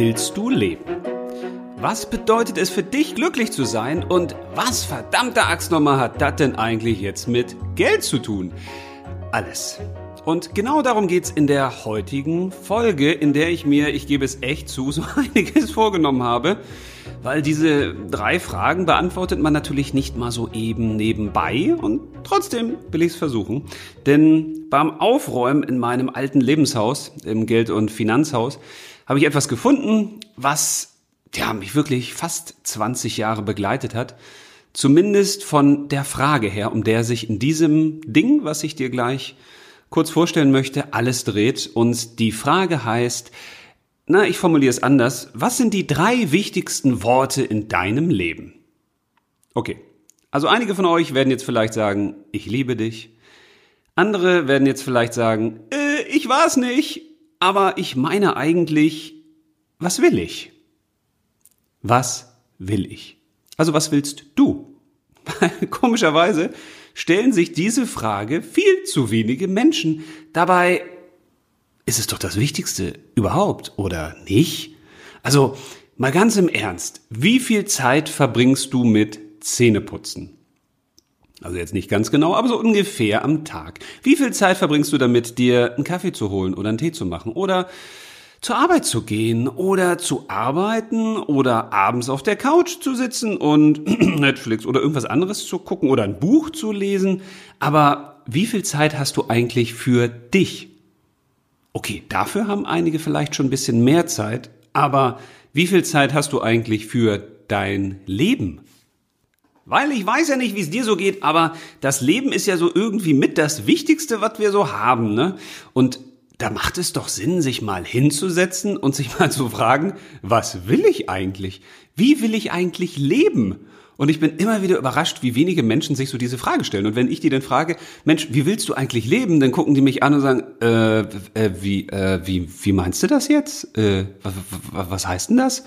willst du leben? Was bedeutet es für dich, glücklich zu sein? Und was verdammte Axt nochmal hat das denn eigentlich jetzt mit Geld zu tun? Alles. Und genau darum geht's in der heutigen Folge, in der ich mir, ich gebe es echt zu, so einiges vorgenommen habe. Weil diese drei Fragen beantwortet man natürlich nicht mal so eben nebenbei und trotzdem will ich es versuchen. Denn beim Aufräumen in meinem alten Lebenshaus, im Geld- und Finanzhaus, habe ich etwas gefunden, was ja, mich wirklich fast 20 Jahre begleitet hat. Zumindest von der Frage her, um der sich in diesem Ding, was ich dir gleich kurz vorstellen möchte, alles dreht. Und die Frage heißt, na, ich formuliere es anders. Was sind die drei wichtigsten Worte in deinem Leben? Okay. Also einige von euch werden jetzt vielleicht sagen, ich liebe dich. Andere werden jetzt vielleicht sagen, äh, ich es nicht, aber ich meine eigentlich, was will ich? Was will ich? Also was willst du? Komischerweise stellen sich diese Frage viel zu wenige Menschen. Dabei ist es doch das Wichtigste überhaupt, oder nicht? Also, mal ganz im Ernst, wie viel Zeit verbringst du mit Zähneputzen? Also jetzt nicht ganz genau, aber so ungefähr am Tag. Wie viel Zeit verbringst du damit, dir einen Kaffee zu holen oder einen Tee zu machen oder zur Arbeit zu gehen oder zu arbeiten oder abends auf der Couch zu sitzen und Netflix oder irgendwas anderes zu gucken oder ein Buch zu lesen. Aber wie viel Zeit hast du eigentlich für dich? Okay, dafür haben einige vielleicht schon ein bisschen mehr Zeit, aber wie viel Zeit hast du eigentlich für dein Leben? Weil ich weiß ja nicht, wie es dir so geht, aber das Leben ist ja so irgendwie mit das Wichtigste, was wir so haben, ne? Und da macht es doch Sinn, sich mal hinzusetzen und sich mal zu fragen, was will ich eigentlich? Wie will ich eigentlich leben? Und ich bin immer wieder überrascht, wie wenige Menschen sich so diese Frage stellen. Und wenn ich die dann frage, Mensch, wie willst du eigentlich leben? Dann gucken die mich an und sagen, äh, äh, wie, äh, wie, wie meinst du das jetzt? Äh, was, was heißt denn das?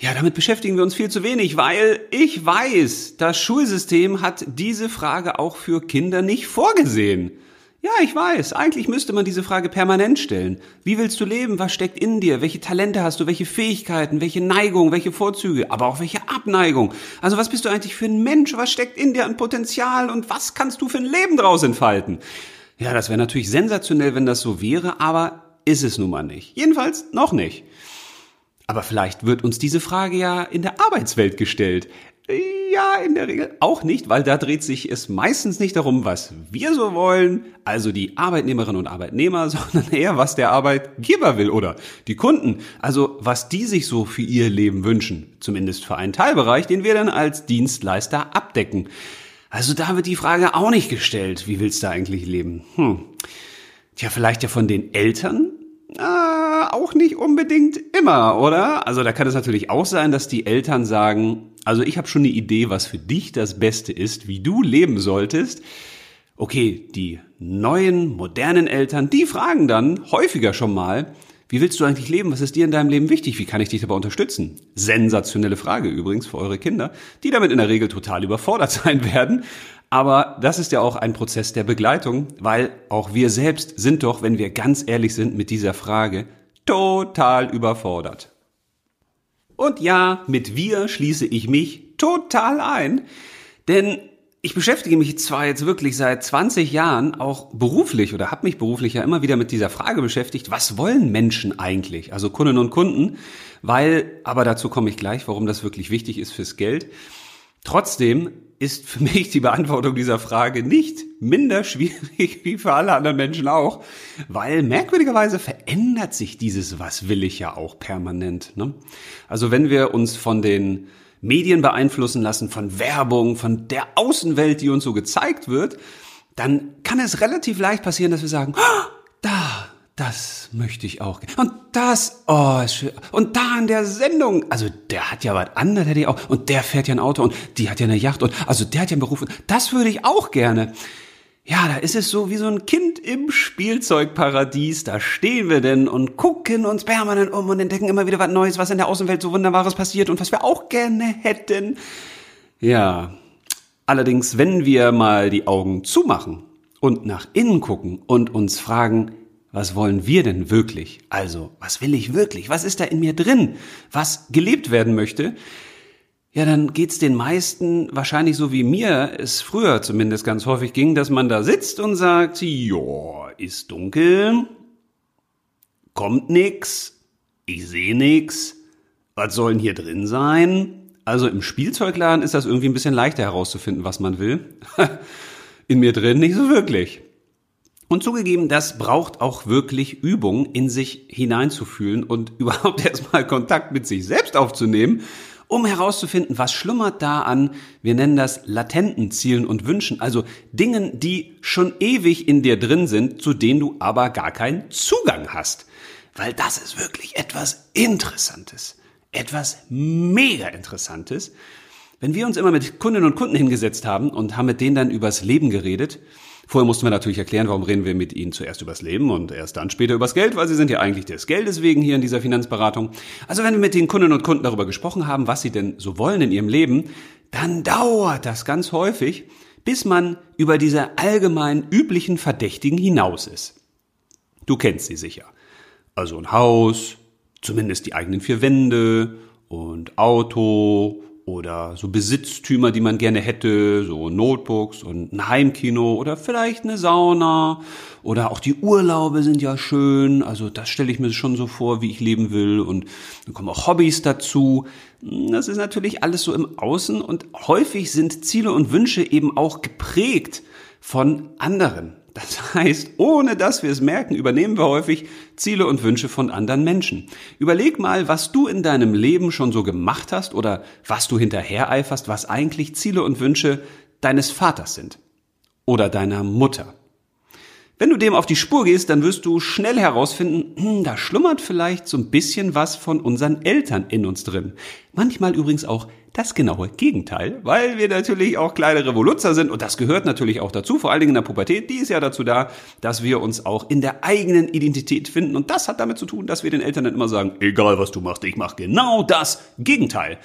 Ja, damit beschäftigen wir uns viel zu wenig, weil ich weiß, das Schulsystem hat diese Frage auch für Kinder nicht vorgesehen. Ja, ich weiß. Eigentlich müsste man diese Frage permanent stellen. Wie willst du leben? Was steckt in dir? Welche Talente hast du? Welche Fähigkeiten? Welche Neigung? Welche Vorzüge? Aber auch welche Abneigung? Also was bist du eigentlich für ein Mensch? Was steckt in dir an Potenzial? Und was kannst du für ein Leben draus entfalten? Ja, das wäre natürlich sensationell, wenn das so wäre, aber ist es nun mal nicht. Jedenfalls noch nicht. Aber vielleicht wird uns diese Frage ja in der Arbeitswelt gestellt. Ja, in der Regel auch nicht, weil da dreht sich es meistens nicht darum, was wir so wollen, also die Arbeitnehmerinnen und Arbeitnehmer, sondern eher, was der Arbeitgeber will oder die Kunden, also was die sich so für ihr Leben wünschen, zumindest für einen Teilbereich, den wir dann als Dienstleister abdecken. Also da wird die Frage auch nicht gestellt, wie willst du eigentlich leben? Hm. Tja, vielleicht ja von den Eltern, auch nicht unbedingt immer, oder? Also da kann es natürlich auch sein, dass die Eltern sagen, also ich habe schon eine Idee, was für dich das Beste ist, wie du leben solltest. Okay, die neuen, modernen Eltern, die fragen dann häufiger schon mal, wie willst du eigentlich leben? Was ist dir in deinem Leben wichtig? Wie kann ich dich dabei unterstützen? Sensationelle Frage übrigens für eure Kinder, die damit in der Regel total überfordert sein werden. Aber das ist ja auch ein Prozess der Begleitung, weil auch wir selbst sind doch, wenn wir ganz ehrlich sind mit dieser Frage, total überfordert. Und ja, mit wir schließe ich mich total ein, denn ich beschäftige mich zwar jetzt wirklich seit 20 Jahren auch beruflich oder habe mich beruflich ja immer wieder mit dieser Frage beschäftigt, was wollen Menschen eigentlich, also Kundinnen und Kunden, weil, aber dazu komme ich gleich, warum das wirklich wichtig ist fürs Geld. Trotzdem ist für mich die Beantwortung dieser Frage nicht minder schwierig wie für alle anderen Menschen auch, weil merkwürdigerweise verändert sich dieses Was will ich ja auch permanent. Ne? Also wenn wir uns von den Medien beeinflussen lassen, von Werbung, von der Außenwelt, die uns so gezeigt wird, dann kann es relativ leicht passieren, dass wir sagen, da, das möchte ich auch. Und das, oh, ist schön. Und da in der Sendung, also der hat ja was anderes, hätte ich auch. Und der fährt ja ein Auto und die hat ja eine Yacht und also der hat ja einen Beruf. Das würde ich auch gerne. Ja, da ist es so wie so ein Kind im Spielzeugparadies. Da stehen wir denn und gucken uns permanent um und entdecken immer wieder was Neues, was in der Außenwelt so Wunderbares passiert und was wir auch gerne hätten. Ja, allerdings, wenn wir mal die Augen zumachen und nach innen gucken und uns fragen, was wollen wir denn wirklich? Also, was will ich wirklich? Was ist da in mir drin? Was gelebt werden möchte? Ja, dann geht's den meisten wahrscheinlich so wie mir es früher zumindest ganz häufig ging, dass man da sitzt und sagt, ja, ist dunkel, kommt nix, ich sehe nix, was soll denn hier drin sein? Also im Spielzeugladen ist das irgendwie ein bisschen leichter herauszufinden, was man will. in mir drin nicht so wirklich. Und zugegeben, das braucht auch wirklich Übung, in sich hineinzufühlen und überhaupt erstmal Kontakt mit sich selbst aufzunehmen, um herauszufinden, was schlummert da an, wir nennen das latenten Zielen und Wünschen, also Dingen, die schon ewig in dir drin sind, zu denen du aber gar keinen Zugang hast. Weil das ist wirklich etwas Interessantes, etwas mega Interessantes. Wenn wir uns immer mit Kundinnen und Kunden hingesetzt haben und haben mit denen dann übers Leben geredet, Vorher mussten wir natürlich erklären, warum reden wir mit Ihnen zuerst übers Leben und erst dann später übers Geld, weil Sie sind ja eigentlich des Geldes wegen hier in dieser Finanzberatung. Also wenn wir mit den Kundinnen und Kunden darüber gesprochen haben, was sie denn so wollen in ihrem Leben, dann dauert das ganz häufig, bis man über diese allgemein üblichen Verdächtigen hinaus ist. Du kennst sie sicher. Also ein Haus, zumindest die eigenen vier Wände und Auto oder so Besitztümer, die man gerne hätte, so Notebooks und ein Heimkino oder vielleicht eine Sauna oder auch die Urlaube sind ja schön, also das stelle ich mir schon so vor, wie ich leben will und dann kommen auch Hobbys dazu. Das ist natürlich alles so im Außen und häufig sind Ziele und Wünsche eben auch geprägt von anderen. Das heißt, ohne dass wir es merken, übernehmen wir häufig Ziele und Wünsche von anderen Menschen. Überleg mal, was du in deinem Leben schon so gemacht hast oder was du hinterhereiferst, was eigentlich Ziele und Wünsche deines Vaters sind oder deiner Mutter. Wenn du dem auf die Spur gehst, dann wirst du schnell herausfinden, hm, da schlummert vielleicht so ein bisschen was von unseren Eltern in uns drin. Manchmal übrigens auch das genaue Gegenteil, weil wir natürlich auch kleine Revoluzzer sind und das gehört natürlich auch dazu, vor allen Dingen in der Pubertät, die ist ja dazu da, dass wir uns auch in der eigenen Identität finden und das hat damit zu tun, dass wir den Eltern dann immer sagen, egal was du machst, ich mach genau das Gegenteil.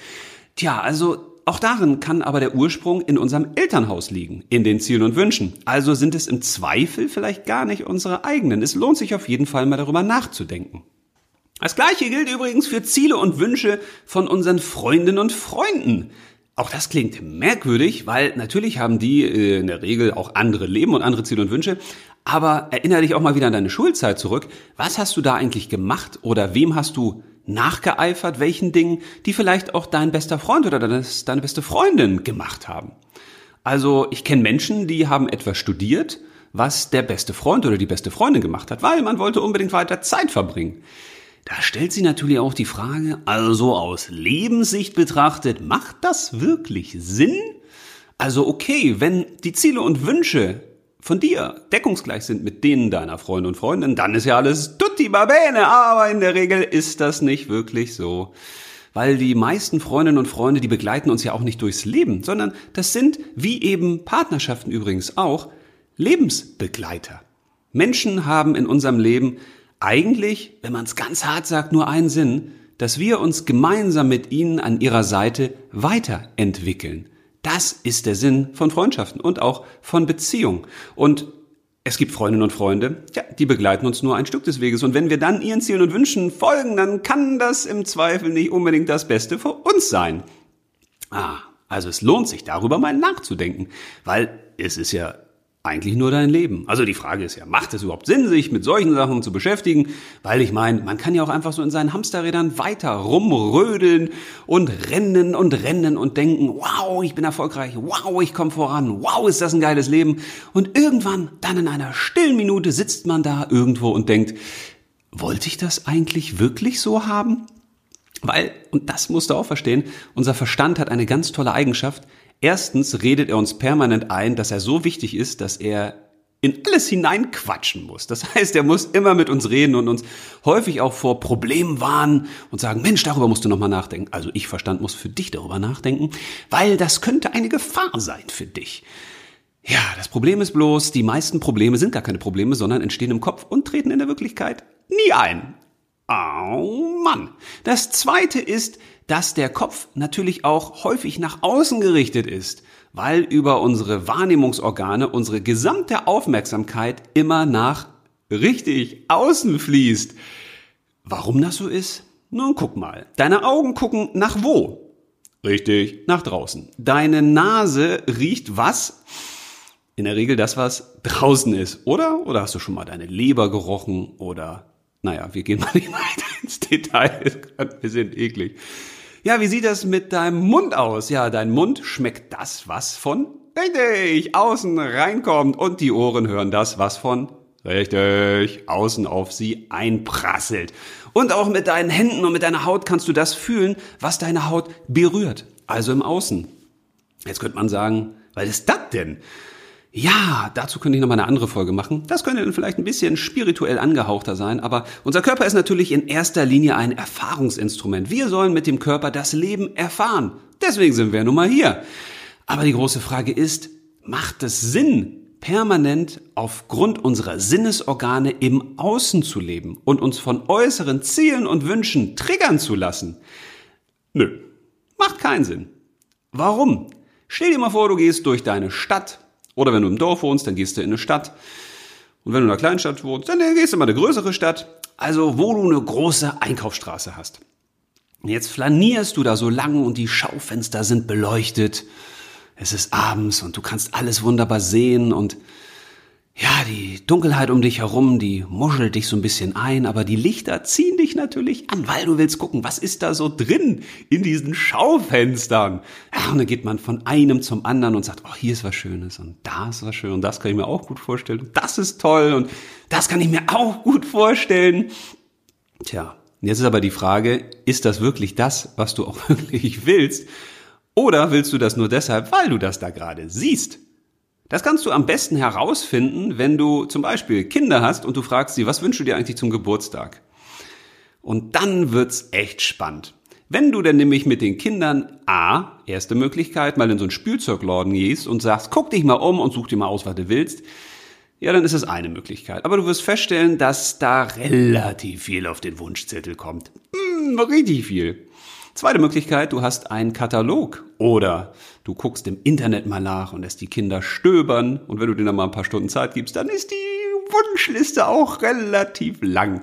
Tja, also auch darin kann aber der Ursprung in unserem Elternhaus liegen, in den Zielen und Wünschen. Also sind es im Zweifel vielleicht gar nicht unsere eigenen. Es lohnt sich auf jeden Fall mal darüber nachzudenken. Das gleiche gilt übrigens für Ziele und Wünsche von unseren Freundinnen und Freunden. Auch das klingt merkwürdig, weil natürlich haben die äh, in der Regel auch andere Leben und andere Ziele und Wünsche. Aber erinnere dich auch mal wieder an deine Schulzeit zurück. Was hast du da eigentlich gemacht oder wem hast du nachgeeifert, welchen Dingen, die vielleicht auch dein bester Freund oder deine, beste Freundin gemacht haben. Also ich kenne Menschen, die haben etwas studiert, was der beste Freund oder die beste Freundin gemacht hat, weil man wollte unbedingt weiter Zeit verbringen. Da stellt sich natürlich auch die Frage, also aus Lebenssicht betrachtet, macht das wirklich Sinn? Also okay, wenn die Ziele und Wünsche von dir deckungsgleich sind mit denen deiner Freunde und Freundinnen, dann ist ja alles tutti babene, aber in der Regel ist das nicht wirklich so. Weil die meisten Freundinnen und Freunde, die begleiten uns ja auch nicht durchs Leben, sondern das sind, wie eben Partnerschaften übrigens auch, Lebensbegleiter. Menschen haben in unserem Leben eigentlich, wenn man es ganz hart sagt, nur einen Sinn, dass wir uns gemeinsam mit ihnen an ihrer Seite weiterentwickeln. Das ist der Sinn von Freundschaften und auch von Beziehungen. Und es gibt Freundinnen und Freunde, ja, die begleiten uns nur ein Stück des Weges. Und wenn wir dann ihren Zielen und Wünschen folgen, dann kann das im Zweifel nicht unbedingt das Beste für uns sein. Ah, also es lohnt sich darüber mal nachzudenken, weil es ist ja eigentlich nur dein Leben. Also die Frage ist ja, macht es überhaupt Sinn, sich mit solchen Sachen zu beschäftigen? Weil ich meine, man kann ja auch einfach so in seinen Hamsterrädern weiter rumrödeln und rennen und rennen und denken, wow, ich bin erfolgreich, wow, ich komme voran, wow, ist das ein geiles Leben. Und irgendwann, dann in einer stillen Minute sitzt man da irgendwo und denkt, wollte ich das eigentlich wirklich so haben? Weil, und das musst du auch verstehen, unser Verstand hat eine ganz tolle Eigenschaft, Erstens redet er uns permanent ein, dass er so wichtig ist, dass er in alles hineinquatschen muss. Das heißt, er muss immer mit uns reden und uns häufig auch vor Problemen warnen und sagen, Mensch, darüber musst du nochmal nachdenken. Also ich Verstand muss für dich darüber nachdenken, weil das könnte eine Gefahr sein für dich. Ja, das Problem ist bloß, die meisten Probleme sind gar keine Probleme, sondern entstehen im Kopf und treten in der Wirklichkeit nie ein. Oh Mann. Das zweite ist, dass der Kopf natürlich auch häufig nach außen gerichtet ist, weil über unsere Wahrnehmungsorgane unsere gesamte Aufmerksamkeit immer nach richtig außen fließt. Warum das so ist? Nun guck mal. Deine Augen gucken nach wo? Richtig, nach draußen. Deine Nase riecht was? In der Regel das, was draußen ist, oder? Oder hast du schon mal deine Leber gerochen? Oder, naja, wir gehen mal nicht weiter ins Detail. Wir sind eklig. Ja, wie sieht das mit deinem Mund aus? Ja, dein Mund schmeckt das, was von richtig außen reinkommt und die Ohren hören das, was von richtig außen auf sie einprasselt. Und auch mit deinen Händen und mit deiner Haut kannst du das fühlen, was deine Haut berührt, also im Außen. Jetzt könnte man sagen, was ist das denn? Ja, dazu könnte ich noch mal eine andere Folge machen. Das könnte dann vielleicht ein bisschen spirituell angehauchter sein, aber unser Körper ist natürlich in erster Linie ein Erfahrungsinstrument. Wir sollen mit dem Körper das Leben erfahren. Deswegen sind wir nun mal hier. Aber die große Frage ist, macht es Sinn, permanent aufgrund unserer Sinnesorgane im Außen zu leben und uns von äußeren Zielen und Wünschen triggern zu lassen? Nö, macht keinen Sinn. Warum? Stell dir mal vor, du gehst durch deine Stadt oder wenn du im Dorf wohnst, dann gehst du in eine Stadt. Und wenn du in einer Kleinstadt wohnst, dann gehst du in eine größere Stadt. Also wo du eine große Einkaufsstraße hast. Jetzt flanierst du da so lang und die Schaufenster sind beleuchtet. Es ist abends und du kannst alles wunderbar sehen und ja, die Dunkelheit um dich herum, die muschelt dich so ein bisschen ein, aber die Lichter ziehen dich natürlich an, weil du willst gucken, was ist da so drin in diesen Schaufenstern. Ja, und dann geht man von einem zum anderen und sagt, oh, hier ist was Schönes und da ist was Schönes und das kann ich mir auch gut vorstellen und das ist toll und das kann ich mir auch gut vorstellen. Tja, jetzt ist aber die Frage, ist das wirklich das, was du auch wirklich willst? Oder willst du das nur deshalb, weil du das da gerade siehst? Das kannst du am besten herausfinden, wenn du zum Beispiel Kinder hast und du fragst sie, was wünschst du dir eigentlich zum Geburtstag? Und dann wird's echt spannend. Wenn du denn nämlich mit den Kindern A, erste Möglichkeit, mal in so einen Spielzeugladen gehst und sagst, guck dich mal um und such dir mal aus, was du willst, ja, dann ist es eine Möglichkeit. Aber du wirst feststellen, dass da relativ viel auf den Wunschzettel kommt. Hm, richtig viel. Zweite Möglichkeit, du hast einen Katalog oder du guckst im Internet mal nach und lässt die Kinder stöbern und wenn du denen dann mal ein paar Stunden Zeit gibst, dann ist die Wunschliste auch relativ lang.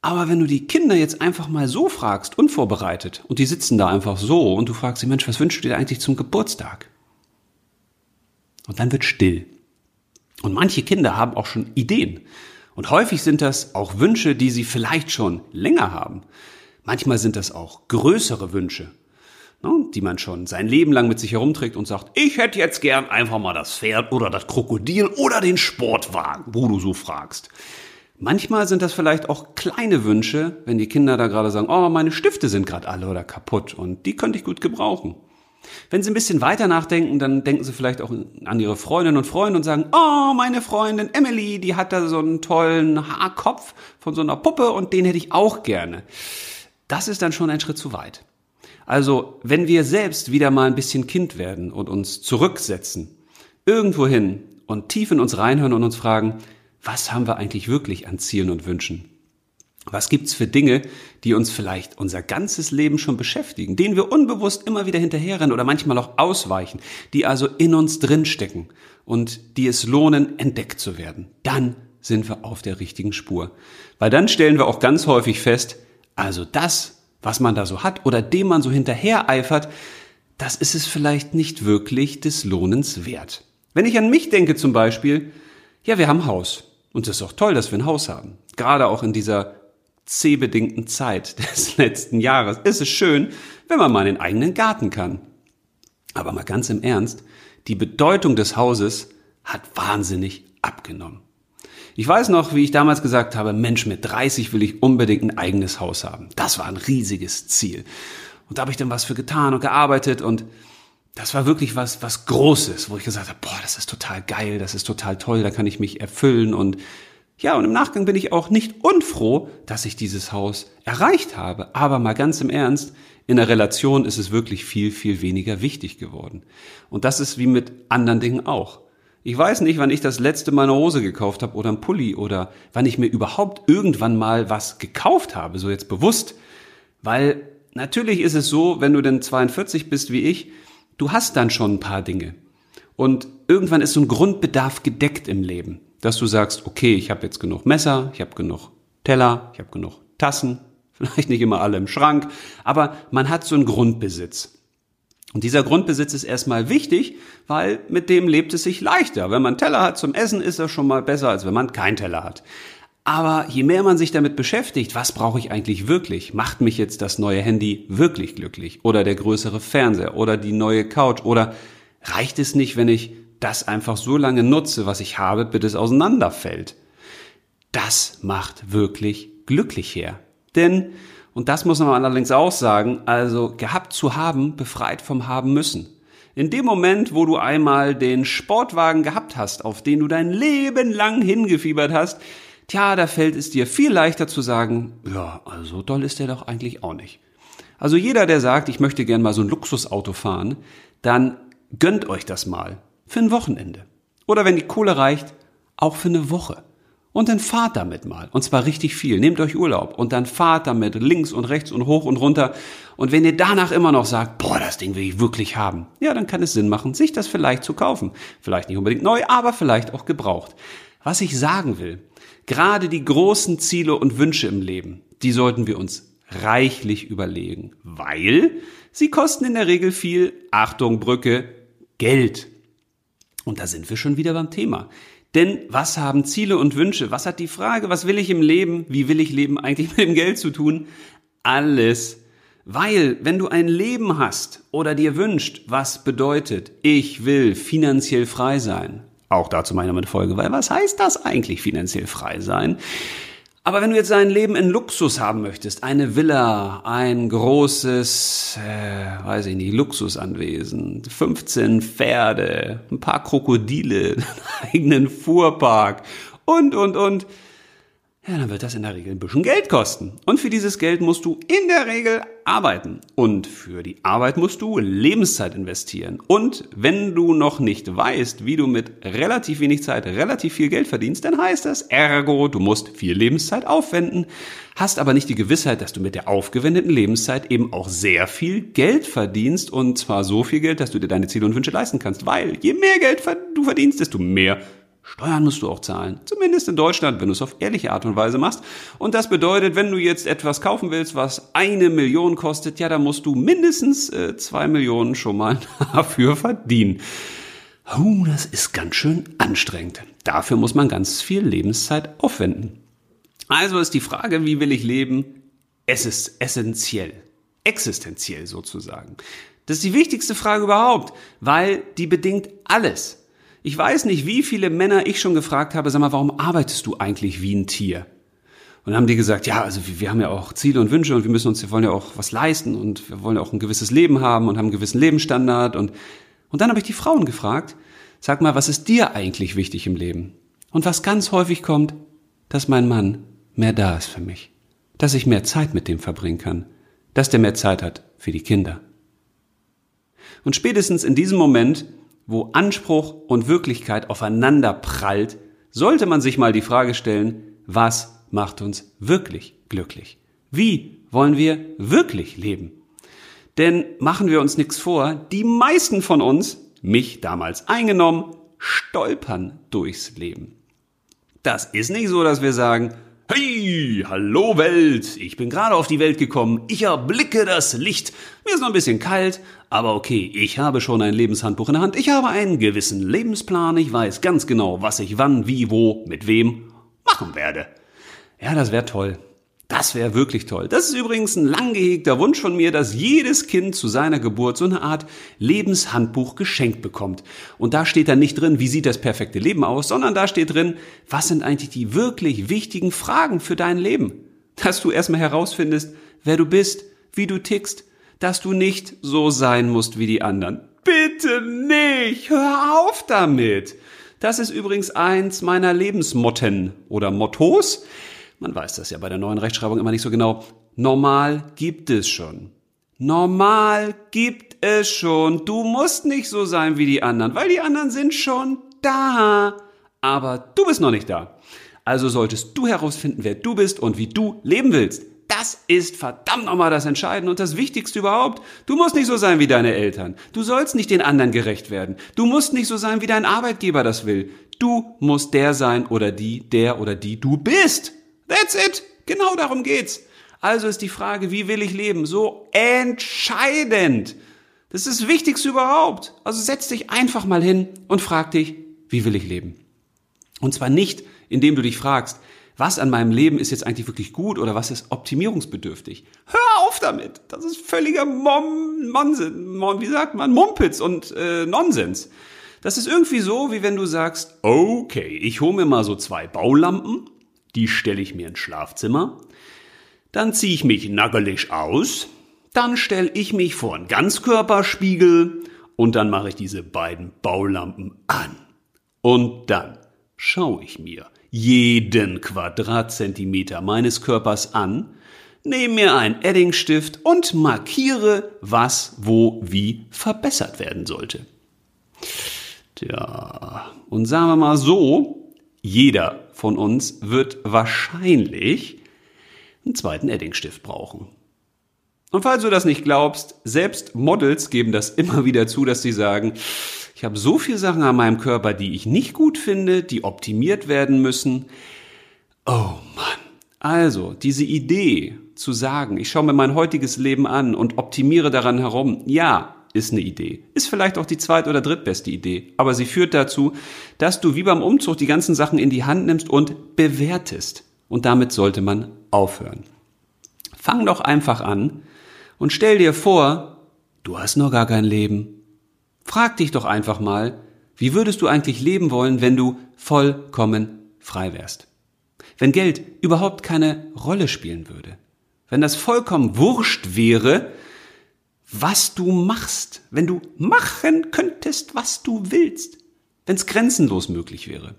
Aber wenn du die Kinder jetzt einfach mal so fragst, unvorbereitet, und die sitzen da einfach so und du fragst sie, Mensch, was wünschst du dir eigentlich zum Geburtstag? Und dann wird still. Und manche Kinder haben auch schon Ideen. Und häufig sind das auch Wünsche, die sie vielleicht schon länger haben. Manchmal sind das auch größere Wünsche, ne, die man schon sein Leben lang mit sich herumträgt und sagt, ich hätte jetzt gern einfach mal das Pferd oder das Krokodil oder den Sportwagen, wo du so fragst. Manchmal sind das vielleicht auch kleine Wünsche, wenn die Kinder da gerade sagen, oh, meine Stifte sind gerade alle oder kaputt und die könnte ich gut gebrauchen. Wenn Sie ein bisschen weiter nachdenken, dann denken Sie vielleicht auch an Ihre Freundinnen und Freunde und sagen, oh, meine Freundin Emily, die hat da so einen tollen Haarkopf von so einer Puppe und den hätte ich auch gerne das ist dann schon ein Schritt zu weit. Also, wenn wir selbst wieder mal ein bisschen Kind werden und uns zurücksetzen, irgendwo hin und tief in uns reinhören und uns fragen, was haben wir eigentlich wirklich an Zielen und Wünschen? Was gibt's für Dinge, die uns vielleicht unser ganzes Leben schon beschäftigen, denen wir unbewusst immer wieder hinterherrennen oder manchmal auch ausweichen, die also in uns drinstecken und die es lohnen, entdeckt zu werden? Dann sind wir auf der richtigen Spur. Weil dann stellen wir auch ganz häufig fest, also das, was man da so hat oder dem man so hinterher eifert, das ist es vielleicht nicht wirklich des Lohnens wert. Wenn ich an mich denke zum Beispiel, ja, wir haben Haus. Und es ist auch toll, dass wir ein Haus haben. Gerade auch in dieser zähbedingten Zeit des letzten Jahres ist es schön, wenn man mal in den eigenen Garten kann. Aber mal ganz im Ernst, die Bedeutung des Hauses hat wahnsinnig abgenommen. Ich weiß noch, wie ich damals gesagt habe, Mensch, mit 30 will ich unbedingt ein eigenes Haus haben. Das war ein riesiges Ziel. Und da habe ich dann was für getan und gearbeitet und das war wirklich was, was Großes, wo ich gesagt habe, boah, das ist total geil, das ist total toll, da kann ich mich erfüllen und ja, und im Nachgang bin ich auch nicht unfroh, dass ich dieses Haus erreicht habe. Aber mal ganz im Ernst, in der Relation ist es wirklich viel, viel weniger wichtig geworden. Und das ist wie mit anderen Dingen auch. Ich weiß nicht, wann ich das letzte Mal eine Hose gekauft habe oder ein Pulli oder wann ich mir überhaupt irgendwann mal was gekauft habe, so jetzt bewusst. Weil natürlich ist es so, wenn du denn 42 bist wie ich, du hast dann schon ein paar Dinge. Und irgendwann ist so ein Grundbedarf gedeckt im Leben. Dass du sagst, okay, ich habe jetzt genug Messer, ich habe genug Teller, ich habe genug Tassen, vielleicht nicht immer alle im Schrank, aber man hat so einen Grundbesitz. Und dieser Grundbesitz ist erstmal wichtig, weil mit dem lebt es sich leichter. Wenn man Teller hat zum Essen, ist das schon mal besser, als wenn man keinen Teller hat. Aber je mehr man sich damit beschäftigt, was brauche ich eigentlich wirklich? Macht mich jetzt das neue Handy wirklich glücklich? Oder der größere Fernseher? Oder die neue Couch? Oder reicht es nicht, wenn ich das einfach so lange nutze, was ich habe, bis es auseinanderfällt? Das macht wirklich glücklich her. Denn und das muss man allerdings auch sagen, also gehabt zu haben, befreit vom haben müssen. In dem Moment, wo du einmal den Sportwagen gehabt hast, auf den du dein Leben lang hingefiebert hast, tja, da fällt es dir viel leichter zu sagen, ja, also toll ist der doch eigentlich auch nicht. Also jeder, der sagt, ich möchte gern mal so ein Luxusauto fahren, dann gönnt euch das mal. Für ein Wochenende. Oder wenn die Kohle reicht, auch für eine Woche. Und dann fahrt damit mal. Und zwar richtig viel. Nehmt euch Urlaub und dann fahrt damit links und rechts und hoch und runter. Und wenn ihr danach immer noch sagt, boah, das Ding will ich wirklich haben, ja, dann kann es Sinn machen, sich das vielleicht zu kaufen. Vielleicht nicht unbedingt neu, aber vielleicht auch gebraucht. Was ich sagen will, gerade die großen Ziele und Wünsche im Leben, die sollten wir uns reichlich überlegen, weil sie kosten in der Regel viel, Achtung, Brücke, Geld. Und da sind wir schon wieder beim Thema. Denn was haben Ziele und Wünsche? Was hat die Frage, was will ich im Leben? Wie will ich leben eigentlich mit dem Geld zu tun? Alles. Weil, wenn du ein Leben hast oder dir wünscht, was bedeutet, ich will finanziell frei sein. Auch dazu meine Folge, weil was heißt das eigentlich finanziell frei sein? Aber wenn du jetzt ein Leben in Luxus haben möchtest, eine Villa, ein großes, äh, weiß ich nicht, Luxusanwesen, 15 Pferde, ein paar Krokodile, einen eigenen Fuhrpark und, und, und, ja, dann wird das in der Regel ein bisschen Geld kosten. Und für dieses Geld musst du in der Regel arbeiten. Und für die Arbeit musst du Lebenszeit investieren. Und wenn du noch nicht weißt, wie du mit relativ wenig Zeit relativ viel Geld verdienst, dann heißt das, ergo, du musst viel Lebenszeit aufwenden, hast aber nicht die Gewissheit, dass du mit der aufgewendeten Lebenszeit eben auch sehr viel Geld verdienst. Und zwar so viel Geld, dass du dir deine Ziele und Wünsche leisten kannst. Weil je mehr Geld du verdienst, desto mehr Steuern musst du auch zahlen. Zumindest in Deutschland, wenn du es auf ehrliche Art und Weise machst. Und das bedeutet, wenn du jetzt etwas kaufen willst, was eine Million kostet, ja, dann musst du mindestens äh, zwei Millionen schon mal dafür verdienen. Oh, das ist ganz schön anstrengend. Dafür muss man ganz viel Lebenszeit aufwenden. Also ist die Frage, wie will ich leben? Es ist essentiell. Existenziell sozusagen. Das ist die wichtigste Frage überhaupt, weil die bedingt alles. Ich weiß nicht, wie viele Männer ich schon gefragt habe, sag mal, warum arbeitest du eigentlich wie ein Tier? Und dann haben die gesagt, ja, also wir, wir haben ja auch Ziele und Wünsche und wir müssen uns, wir wollen ja auch was leisten und wir wollen ja auch ein gewisses Leben haben und haben einen gewissen Lebensstandard und, und dann habe ich die Frauen gefragt, sag mal, was ist dir eigentlich wichtig im Leben? Und was ganz häufig kommt, dass mein Mann mehr da ist für mich, dass ich mehr Zeit mit dem verbringen kann, dass der mehr Zeit hat für die Kinder. Und spätestens in diesem Moment wo Anspruch und Wirklichkeit aufeinander prallt, sollte man sich mal die Frage stellen, was macht uns wirklich glücklich? Wie wollen wir wirklich leben? Denn machen wir uns nichts vor, die meisten von uns, mich damals eingenommen, stolpern durchs Leben. Das ist nicht so, dass wir sagen, Hey, hallo Welt! Ich bin gerade auf die Welt gekommen. Ich erblicke das Licht. Mir ist noch ein bisschen kalt, aber okay, ich habe schon ein Lebenshandbuch in der Hand. Ich habe einen gewissen Lebensplan. Ich weiß ganz genau, was ich wann, wie, wo, mit wem machen werde. Ja, das wäre toll. Das wäre wirklich toll. Das ist übrigens ein lang gehegter Wunsch von mir, dass jedes Kind zu seiner Geburt so eine Art Lebenshandbuch geschenkt bekommt. Und da steht dann nicht drin, wie sieht das perfekte Leben aus, sondern da steht drin, was sind eigentlich die wirklich wichtigen Fragen für dein Leben. Dass du erstmal herausfindest, wer du bist, wie du tickst, dass du nicht so sein musst wie die anderen. Bitte nicht! Hör auf damit! Das ist übrigens eins meiner Lebensmotten oder Mottos. Man weiß das ja bei der neuen Rechtschreibung immer nicht so genau. Normal gibt es schon. Normal gibt es schon. Du musst nicht so sein wie die anderen, weil die anderen sind schon da. Aber du bist noch nicht da. Also solltest du herausfinden, wer du bist und wie du leben willst. Das ist verdammt nochmal das Entscheidende und das Wichtigste überhaupt. Du musst nicht so sein wie deine Eltern. Du sollst nicht den anderen gerecht werden. Du musst nicht so sein, wie dein Arbeitgeber das will. Du musst der sein oder die, der oder die du bist. That's it. Genau darum geht's. Also ist die Frage, wie will ich leben, so entscheidend. Das ist das Wichtigste überhaupt. Also setz dich einfach mal hin und frag dich, wie will ich leben? Und zwar nicht, indem du dich fragst, was an meinem Leben ist jetzt eigentlich wirklich gut oder was ist optimierungsbedürftig. Hör auf damit. Das ist völliger Mom, Monsens, Mom, wie sagt man, Mumpitz und äh, Nonsens. Das ist irgendwie so, wie wenn du sagst, okay, ich hole mir mal so zwei Baulampen, die stelle ich mir ins Schlafzimmer, dann ziehe ich mich nackelig aus, dann stelle ich mich vor einen Ganzkörperspiegel und dann mache ich diese beiden Baulampen an. Und dann schaue ich mir jeden Quadratzentimeter meines Körpers an, nehme mir einen Eddingstift und markiere, was wo wie verbessert werden sollte. Tja, und sagen wir mal so, jeder von uns wird wahrscheinlich einen zweiten Eddingstift brauchen. Und falls du das nicht glaubst, selbst Models geben das immer wieder zu, dass sie sagen, ich habe so viele Sachen an meinem Körper, die ich nicht gut finde, die optimiert werden müssen. Oh Mann. Also, diese Idee zu sagen, ich schaue mir mein heutiges Leben an und optimiere daran herum, ja, ist eine Idee. Ist vielleicht auch die zweit- oder drittbeste Idee. Aber sie führt dazu, dass du wie beim Umzug die ganzen Sachen in die Hand nimmst und bewertest. Und damit sollte man aufhören. Fang doch einfach an und stell dir vor, du hast noch gar kein Leben. Frag dich doch einfach mal, wie würdest du eigentlich leben wollen, wenn du vollkommen frei wärst? Wenn Geld überhaupt keine Rolle spielen würde? Wenn das vollkommen wurscht wäre, was du machst, wenn du machen könntest, was du willst, wenn es grenzenlos möglich wäre.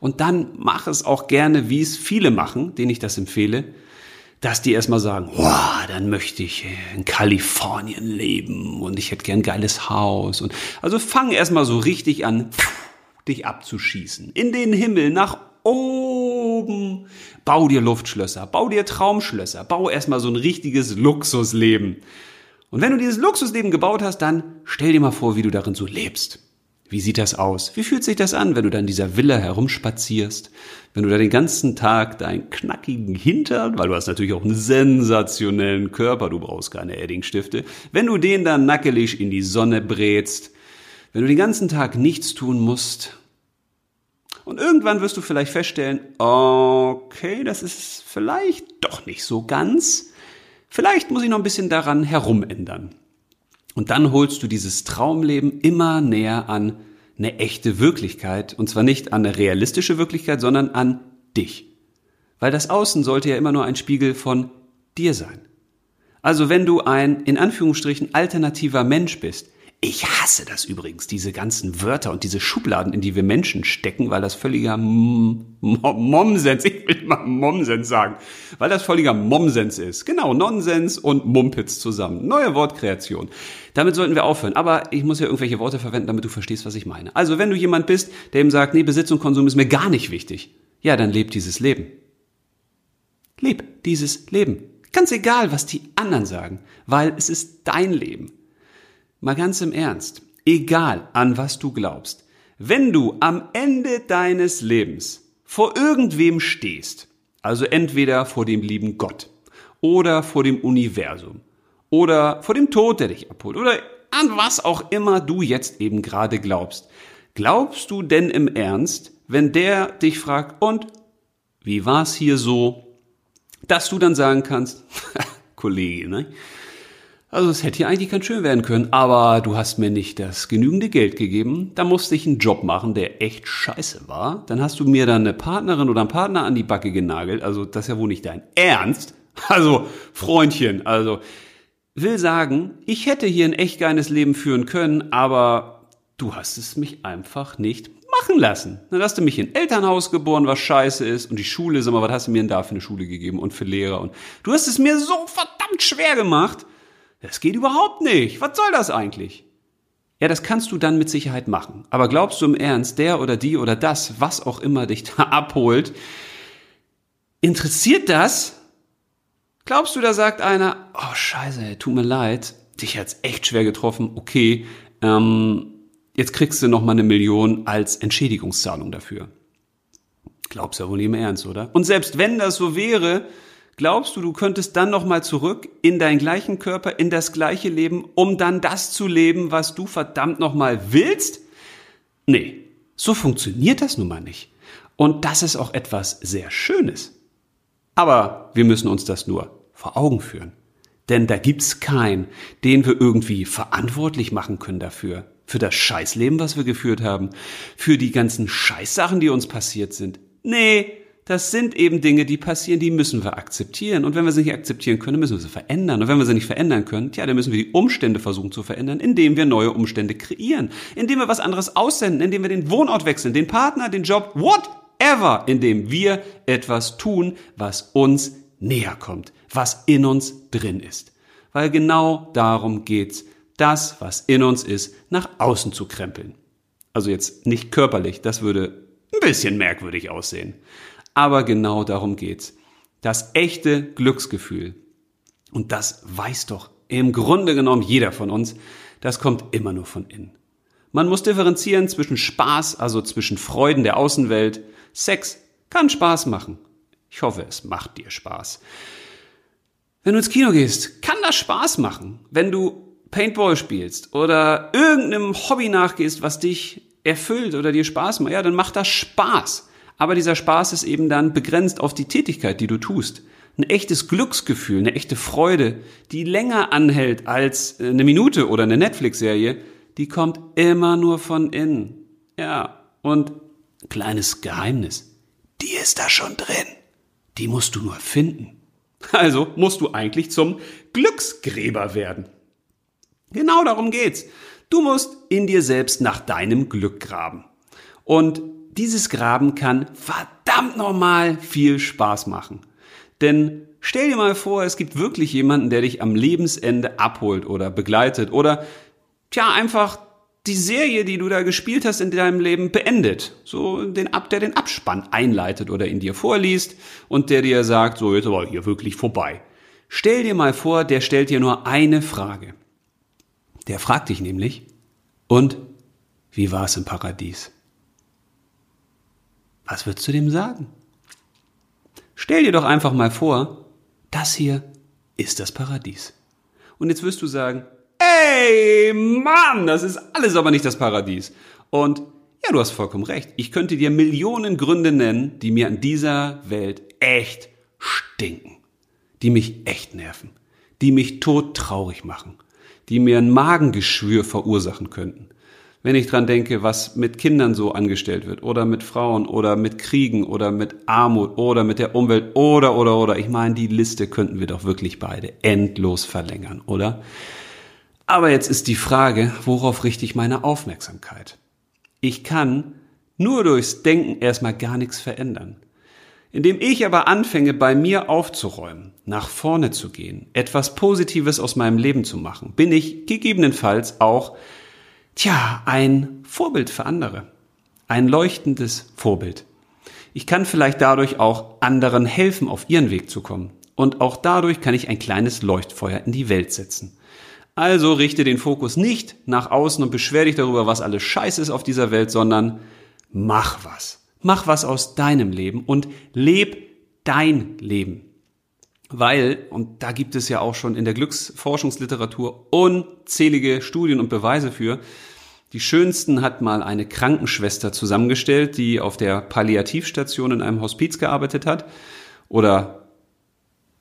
Und dann mach es auch gerne, wie es viele machen, denen ich das empfehle, dass die erstmal sagen, wow, dann möchte ich in Kalifornien leben und ich hätte gern ein geiles Haus. Und also fang erstmal so richtig an, dich abzuschießen. In den Himmel, nach oben. Bau dir Luftschlösser, bau dir Traumschlösser, bau erstmal so ein richtiges Luxusleben. Und wenn du dieses Luxusleben gebaut hast, dann stell dir mal vor, wie du darin so lebst. Wie sieht das aus? Wie fühlt sich das an, wenn du da in dieser Villa herumspazierst? Wenn du da den ganzen Tag deinen knackigen Hintern, weil du hast natürlich auch einen sensationellen Körper, du brauchst keine Edding-Stifte, wenn du den dann nackelig in die Sonne brätst, wenn du den ganzen Tag nichts tun musst, und irgendwann wirst du vielleicht feststellen, okay, das ist vielleicht doch nicht so ganz. Vielleicht muss ich noch ein bisschen daran herumändern. Und dann holst du dieses Traumleben immer näher an eine echte Wirklichkeit. Und zwar nicht an eine realistische Wirklichkeit, sondern an dich. Weil das Außen sollte ja immer nur ein Spiegel von dir sein. Also wenn du ein, in Anführungsstrichen, alternativer Mensch bist, ich hasse das übrigens, diese ganzen Wörter und diese Schubladen, in die wir Menschen stecken, weil das völliger Momsens, ich will mal Momsens sagen, weil das völliger Momsens ist. Genau, Nonsens und Mumpitz zusammen. Neue Wortkreation. Damit sollten wir aufhören. Aber ich muss ja irgendwelche Worte verwenden, damit du verstehst, was ich meine. Also, wenn du jemand bist, der ihm sagt, nee, Besitz und Konsum ist mir gar nicht wichtig, ja, dann leb dieses Leben. Leb dieses Leben. Ganz egal, was die anderen sagen, weil es ist dein Leben. Mal ganz im Ernst, egal an was du glaubst, wenn du am Ende deines Lebens vor irgendwem stehst, also entweder vor dem lieben Gott oder vor dem Universum oder vor dem Tod, der dich abholt oder an was auch immer du jetzt eben gerade glaubst, glaubst du denn im Ernst, wenn der dich fragt, und wie war's hier so, dass du dann sagen kannst, Kollege, ne? Also es hätte hier eigentlich ganz schön werden können, aber du hast mir nicht das genügende Geld gegeben. Da musste ich einen Job machen, der echt scheiße war. Dann hast du mir dann eine Partnerin oder einen Partner an die Backe genagelt. Also das ist ja wohl nicht dein Ernst. Also Freundchen, also will sagen, ich hätte hier ein echt geiles Leben führen können, aber du hast es mich einfach nicht machen lassen. Dann hast du mich in Elternhaus geboren, was scheiße ist, und die Schule, sag mal, was hast du mir denn da für eine Schule gegeben und für Lehrer? Und du hast es mir so verdammt schwer gemacht. Das geht überhaupt nicht. Was soll das eigentlich? Ja, das kannst du dann mit Sicherheit machen. Aber glaubst du im Ernst, der oder die oder das, was auch immer dich da abholt, interessiert das? Glaubst du, da sagt einer, oh scheiße, tut mir leid, dich hat's echt schwer getroffen, okay, ähm, jetzt kriegst du noch mal eine Million als Entschädigungszahlung dafür. Glaubst ja wohl nicht im Ernst, oder? Und selbst wenn das so wäre, glaubst du, du könntest dann noch mal zurück in deinen gleichen Körper, in das gleiche Leben, um dann das zu leben, was du verdammt noch mal willst? Nee, so funktioniert das nun mal nicht. Und das ist auch etwas sehr Schönes. Aber wir müssen uns das nur vor Augen führen. Denn da gibt's keinen, den wir irgendwie verantwortlich machen können dafür. Für das Scheißleben, was wir geführt haben. Für die ganzen Scheißsachen, die uns passiert sind. Nee, das sind eben Dinge, die passieren, die müssen wir akzeptieren. Und wenn wir sie nicht akzeptieren können, müssen wir sie verändern. Und wenn wir sie nicht verändern können, tja, dann müssen wir die Umstände versuchen zu verändern, indem wir neue Umstände kreieren, indem wir was anderes aussenden, indem wir den Wohnort wechseln, den Partner, den Job, whatever, indem wir etwas tun, was uns näher kommt, was in uns drin ist. Weil genau darum geht's, das, was in uns ist, nach außen zu krempeln. Also jetzt nicht körperlich, das würde ein bisschen merkwürdig aussehen. Aber genau darum geht's. Das echte Glücksgefühl. Und das weiß doch im Grunde genommen jeder von uns. Das kommt immer nur von innen. Man muss differenzieren zwischen Spaß, also zwischen Freuden der Außenwelt. Sex kann Spaß machen. Ich hoffe, es macht dir Spaß. Wenn du ins Kino gehst, kann das Spaß machen. Wenn du Paintball spielst oder irgendeinem Hobby nachgehst, was dich erfüllt oder dir Spaß macht, ja, dann macht das Spaß. Aber dieser Spaß ist eben dann begrenzt auf die Tätigkeit, die du tust. Ein echtes Glücksgefühl, eine echte Freude, die länger anhält als eine Minute oder eine Netflix-Serie, die kommt immer nur von innen. Ja, und kleines Geheimnis, die ist da schon drin. Die musst du nur finden. Also musst du eigentlich zum Glücksgräber werden. Genau darum geht's. Du musst in dir selbst nach deinem Glück graben. Und dieses Graben kann verdammt normal viel Spaß machen. Denn stell dir mal vor, es gibt wirklich jemanden, der dich am Lebensende abholt oder begleitet oder tja, einfach die Serie, die du da gespielt hast in deinem Leben, beendet. So den Ab, der den Abspann einleitet oder in dir vorliest und der dir sagt, so jetzt aber hier wirklich vorbei. Stell dir mal vor, der stellt dir nur eine Frage. Der fragt dich nämlich, und wie war es im Paradies? Was würdest du dem sagen? Stell dir doch einfach mal vor, das hier ist das Paradies. Und jetzt wirst du sagen, ey, Mann, das ist alles aber nicht das Paradies. Und ja, du hast vollkommen recht. Ich könnte dir Millionen Gründe nennen, die mir an dieser Welt echt stinken. Die mich echt nerven. Die mich todtraurig machen. Die mir ein Magengeschwür verursachen könnten wenn ich dran denke, was mit Kindern so angestellt wird oder mit Frauen oder mit Kriegen oder mit Armut oder mit der Umwelt oder oder oder. Ich meine, die Liste könnten wir doch wirklich beide endlos verlängern, oder? Aber jetzt ist die Frage, worauf richte ich meine Aufmerksamkeit? Ich kann nur durchs Denken erstmal gar nichts verändern. Indem ich aber anfange, bei mir aufzuräumen, nach vorne zu gehen, etwas Positives aus meinem Leben zu machen, bin ich gegebenenfalls auch tja, ein Vorbild für andere. Ein leuchtendes Vorbild. Ich kann vielleicht dadurch auch anderen helfen, auf ihren Weg zu kommen. Und auch dadurch kann ich ein kleines Leuchtfeuer in die Welt setzen. Also richte den Fokus nicht nach außen und beschwer dich darüber, was alles scheiße ist auf dieser Welt, sondern mach was. Mach was aus deinem Leben und leb dein Leben. Weil, und da gibt es ja auch schon in der Glücksforschungsliteratur unzählige Studien und Beweise für, die schönsten hat mal eine Krankenschwester zusammengestellt, die auf der Palliativstation in einem Hospiz gearbeitet hat. Oder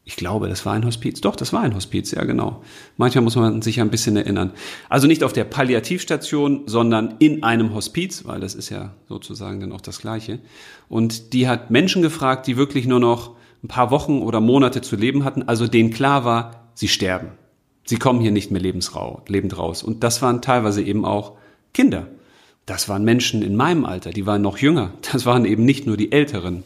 ich glaube, das war ein Hospiz. Doch, das war ein Hospiz, ja genau. Manchmal muss man sich ja ein bisschen erinnern. Also nicht auf der Palliativstation, sondern in einem Hospiz, weil das ist ja sozusagen dann auch das Gleiche. Und die hat Menschen gefragt, die wirklich nur noch ein paar Wochen oder Monate zu leben hatten, also denen klar war, sie sterben. Sie kommen hier nicht mehr lebend raus. Und das waren teilweise eben auch Kinder. Das waren Menschen in meinem Alter, die waren noch jünger. Das waren eben nicht nur die Älteren.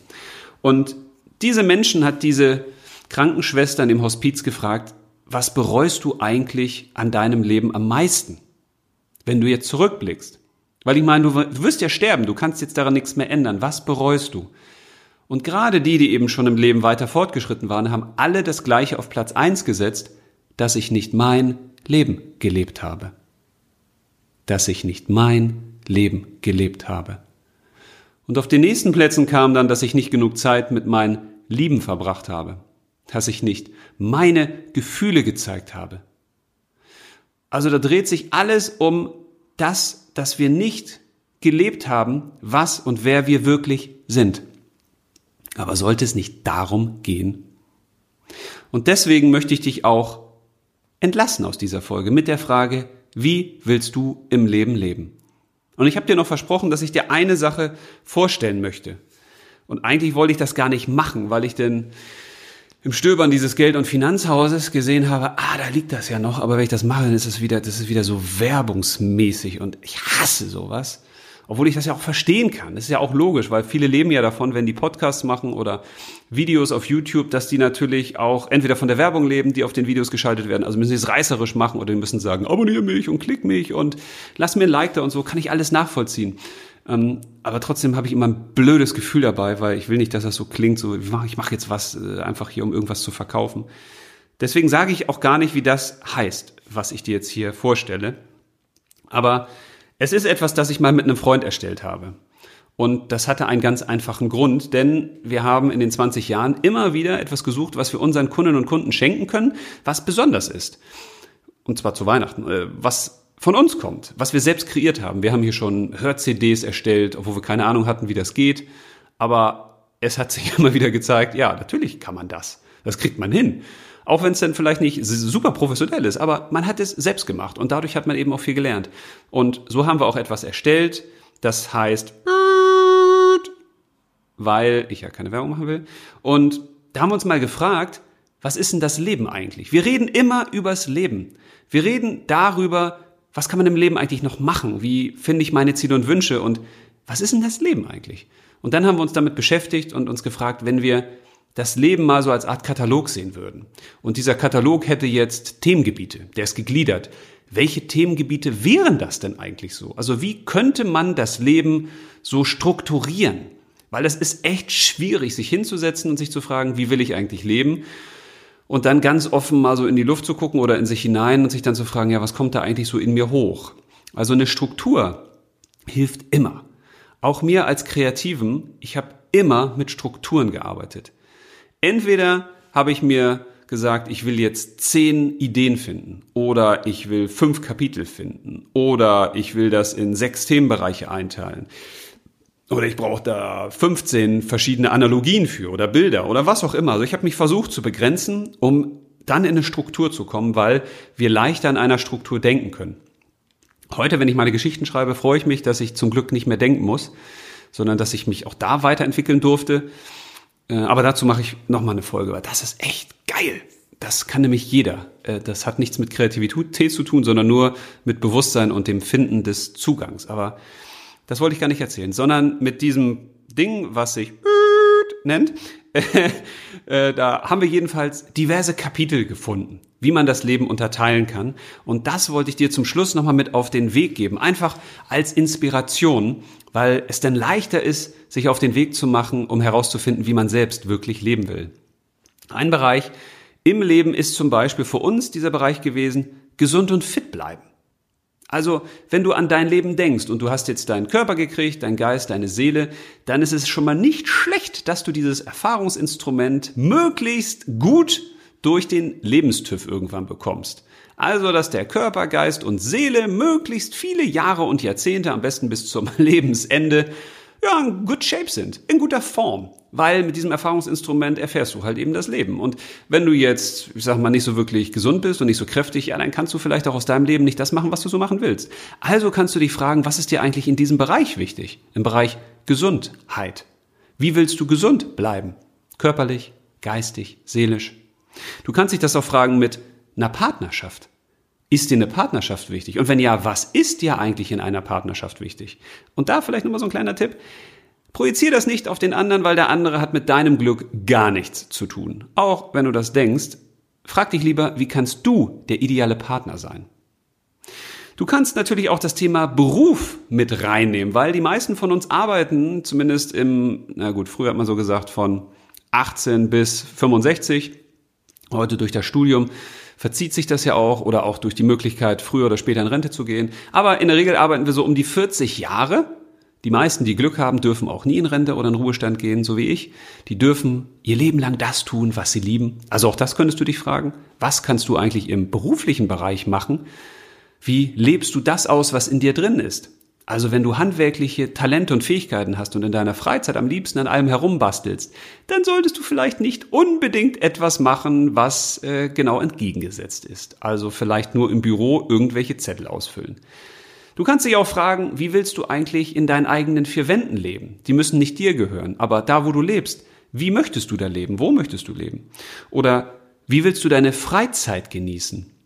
Und diese Menschen hat diese Krankenschwester in dem Hospiz gefragt, was bereust du eigentlich an deinem Leben am meisten, wenn du jetzt zurückblickst? Weil ich meine, du wirst ja sterben, du kannst jetzt daran nichts mehr ändern. Was bereust du? Und gerade die, die eben schon im Leben weiter fortgeschritten waren, haben alle das Gleiche auf Platz eins gesetzt, dass ich nicht mein Leben gelebt habe. dass ich nicht mein Leben gelebt habe. Und auf den nächsten Plätzen kam dann, dass ich nicht genug Zeit mit meinen Lieben verbracht habe, dass ich nicht meine Gefühle gezeigt habe. Also da dreht sich alles um das, dass wir nicht gelebt haben, was und wer wir wirklich sind. Aber sollte es nicht darum gehen? Und deswegen möchte ich dich auch entlassen aus dieser Folge mit der Frage, wie willst du im Leben leben? Und ich habe dir noch versprochen, dass ich dir eine Sache vorstellen möchte. Und eigentlich wollte ich das gar nicht machen, weil ich denn im Stöbern dieses Geld- und Finanzhauses gesehen habe, ah, da liegt das ja noch, aber wenn ich das mache, dann ist es wieder, das ist wieder so werbungsmäßig und ich hasse sowas. Obwohl ich das ja auch verstehen kann. Das ist ja auch logisch, weil viele leben ja davon, wenn die Podcasts machen oder Videos auf YouTube, dass die natürlich auch entweder von der Werbung leben, die auf den Videos geschaltet werden. Also müssen sie es reißerisch machen oder die müssen sagen, abonniere mich und klick mich und lass mir ein Like da und so. Kann ich alles nachvollziehen. Ähm, aber trotzdem habe ich immer ein blödes Gefühl dabei, weil ich will nicht, dass das so klingt, so ich mache mach jetzt was äh, einfach hier, um irgendwas zu verkaufen. Deswegen sage ich auch gar nicht, wie das heißt, was ich dir jetzt hier vorstelle. Aber es ist etwas, das ich mal mit einem Freund erstellt habe. Und das hatte einen ganz einfachen Grund, denn wir haben in den 20 Jahren immer wieder etwas gesucht, was wir unseren Kundinnen und Kunden schenken können, was besonders ist. Und zwar zu Weihnachten, äh, was von uns kommt, was wir selbst kreiert haben. Wir haben hier schon Hör-CDs erstellt, obwohl wir keine Ahnung hatten, wie das geht. Aber es hat sich immer wieder gezeigt, ja, natürlich kann man das. Das kriegt man hin. Auch wenn es dann vielleicht nicht super professionell ist, aber man hat es selbst gemacht und dadurch hat man eben auch viel gelernt. Und so haben wir auch etwas erstellt, das heißt, weil ich ja keine Werbung machen will. Und da haben wir uns mal gefragt, was ist denn das Leben eigentlich? Wir reden immer übers Leben. Wir reden darüber, was kann man im Leben eigentlich noch machen? Wie finde ich meine Ziele und Wünsche? Und was ist denn das Leben eigentlich? Und dann haben wir uns damit beschäftigt und uns gefragt, wenn wir das Leben mal so als Art Katalog sehen würden. Und dieser Katalog hätte jetzt Themengebiete, der ist gegliedert. Welche Themengebiete wären das denn eigentlich so? Also wie könnte man das Leben so strukturieren? Weil es ist echt schwierig, sich hinzusetzen und sich zu fragen, wie will ich eigentlich leben? Und dann ganz offen mal so in die Luft zu gucken oder in sich hinein und sich dann zu fragen, ja, was kommt da eigentlich so in mir hoch? Also eine Struktur hilft immer. Auch mir als Kreativen, ich habe immer mit Strukturen gearbeitet. Entweder habe ich mir gesagt, ich will jetzt zehn Ideen finden oder ich will fünf Kapitel finden oder ich will das in sechs Themenbereiche einteilen oder ich brauche da 15 verschiedene Analogien für oder Bilder oder was auch immer. Also ich habe mich versucht zu begrenzen, um dann in eine Struktur zu kommen, weil wir leichter in einer Struktur denken können. Heute, wenn ich meine Geschichten schreibe, freue ich mich, dass ich zum Glück nicht mehr denken muss, sondern dass ich mich auch da weiterentwickeln durfte aber dazu mache ich nochmal eine Folge, weil das ist echt geil. Das kann nämlich jeder. Äh, das hat nichts mit Kreativität zu tun, sondern nur mit Bewusstsein und dem Finden des Zugangs. Aber das wollte ich gar nicht erzählen, sondern mit diesem Ding, was sich nennt, äh, da haben wir jedenfalls diverse Kapitel gefunden, wie man das Leben unterteilen kann. Und das wollte ich dir zum Schluss nochmal mit auf den Weg geben. Einfach als Inspiration, weil es dann leichter ist, sich auf den Weg zu machen, um herauszufinden, wie man selbst wirklich leben will. Ein Bereich im Leben ist zum Beispiel für uns dieser Bereich gewesen, gesund und fit bleiben. Also, wenn du an dein Leben denkst und du hast jetzt deinen Körper gekriegt, dein Geist, deine Seele, dann ist es schon mal nicht schlecht, dass du dieses Erfahrungsinstrument möglichst gut durch den Lebenstüv irgendwann bekommst. Also, dass der Körper, Geist und Seele möglichst viele Jahre und Jahrzehnte, am besten bis zum Lebensende, ja, in good shape sind, in guter Form. Weil mit diesem Erfahrungsinstrument erfährst du halt eben das Leben. Und wenn du jetzt, ich sag mal, nicht so wirklich gesund bist und nicht so kräftig, ja, dann kannst du vielleicht auch aus deinem Leben nicht das machen, was du so machen willst. Also kannst du dich fragen, was ist dir eigentlich in diesem Bereich wichtig? Im Bereich Gesundheit. Wie willst du gesund bleiben? Körperlich, geistig, seelisch. Du kannst dich das auch fragen mit einer Partnerschaft. Ist dir eine Partnerschaft wichtig? Und wenn ja, was ist dir eigentlich in einer Partnerschaft wichtig? Und da vielleicht nochmal so ein kleiner Tipp. Projizier das nicht auf den anderen, weil der andere hat mit deinem Glück gar nichts zu tun. Auch wenn du das denkst, frag dich lieber, wie kannst du der ideale Partner sein? Du kannst natürlich auch das Thema Beruf mit reinnehmen, weil die meisten von uns arbeiten, zumindest im, na gut, früher hat man so gesagt, von 18 bis 65, heute durch das Studium verzieht sich das ja auch oder auch durch die Möglichkeit, früher oder später in Rente zu gehen. Aber in der Regel arbeiten wir so um die 40 Jahre. Die meisten, die Glück haben, dürfen auch nie in Rente oder in Ruhestand gehen, so wie ich. Die dürfen ihr Leben lang das tun, was sie lieben. Also auch das könntest du dich fragen. Was kannst du eigentlich im beruflichen Bereich machen? Wie lebst du das aus, was in dir drin ist? Also wenn du handwerkliche Talente und Fähigkeiten hast und in deiner Freizeit am liebsten an allem herumbastelst, dann solltest du vielleicht nicht unbedingt etwas machen, was äh, genau entgegengesetzt ist. Also vielleicht nur im Büro irgendwelche Zettel ausfüllen. Du kannst dich auch fragen, wie willst du eigentlich in deinen eigenen vier Wänden leben? Die müssen nicht dir gehören, aber da, wo du lebst, wie möchtest du da leben? Wo möchtest du leben? Oder wie willst du deine Freizeit genießen?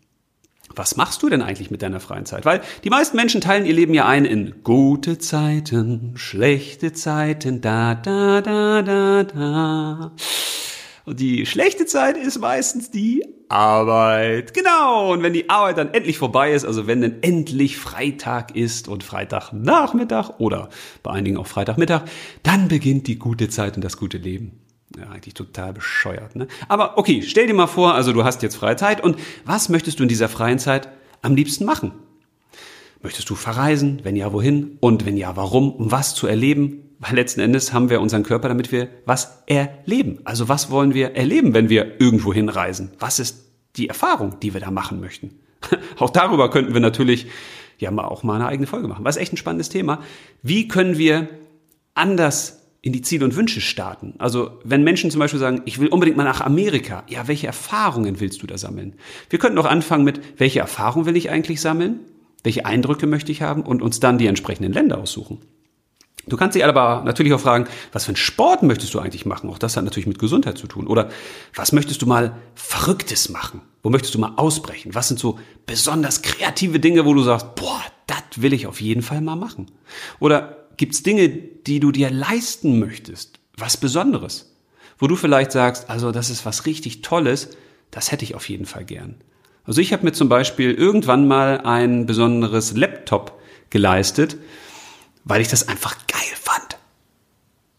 Was machst du denn eigentlich mit deiner freien Zeit? Weil die meisten Menschen teilen ihr Leben ja ein in gute Zeiten, schlechte Zeiten, da, da, da, da, da. Und die schlechte Zeit ist meistens die Arbeit. Genau. Und wenn die Arbeit dann endlich vorbei ist, also wenn dann endlich Freitag ist und Freitagnachmittag oder bei einigen auch Freitagmittag, dann beginnt die gute Zeit und das gute Leben. Ja, eigentlich total bescheuert, ne? Aber okay, stell dir mal vor, also du hast jetzt freie Zeit und was möchtest du in dieser freien Zeit am liebsten machen? Möchtest du verreisen? Wenn ja, wohin? Und wenn ja, warum? Um was zu erleben? Weil letzten Endes haben wir unseren Körper, damit wir was erleben. Also was wollen wir erleben, wenn wir irgendwo hinreisen? Was ist die Erfahrung, die wir da machen möchten? auch darüber könnten wir natürlich ja mal auch mal eine eigene Folge machen. Was echt ein spannendes Thema. Wie können wir anders in die Ziele und Wünsche starten. Also wenn Menschen zum Beispiel sagen, ich will unbedingt mal nach Amerika, ja, welche Erfahrungen willst du da sammeln? Wir könnten auch anfangen mit, welche Erfahrungen will ich eigentlich sammeln? Welche Eindrücke möchte ich haben? Und uns dann die entsprechenden Länder aussuchen. Du kannst dich aber natürlich auch fragen, was für einen Sport möchtest du eigentlich machen? Auch das hat natürlich mit Gesundheit zu tun. Oder was möchtest du mal Verrücktes machen? Wo möchtest du mal ausbrechen? Was sind so besonders kreative Dinge, wo du sagst, boah, das will ich auf jeden Fall mal machen? Oder Gibt's Dinge, die du dir leisten möchtest? Was Besonderes? Wo du vielleicht sagst, also das ist was richtig Tolles, das hätte ich auf jeden Fall gern. Also ich habe mir zum Beispiel irgendwann mal ein besonderes Laptop geleistet, weil ich das einfach geil fand.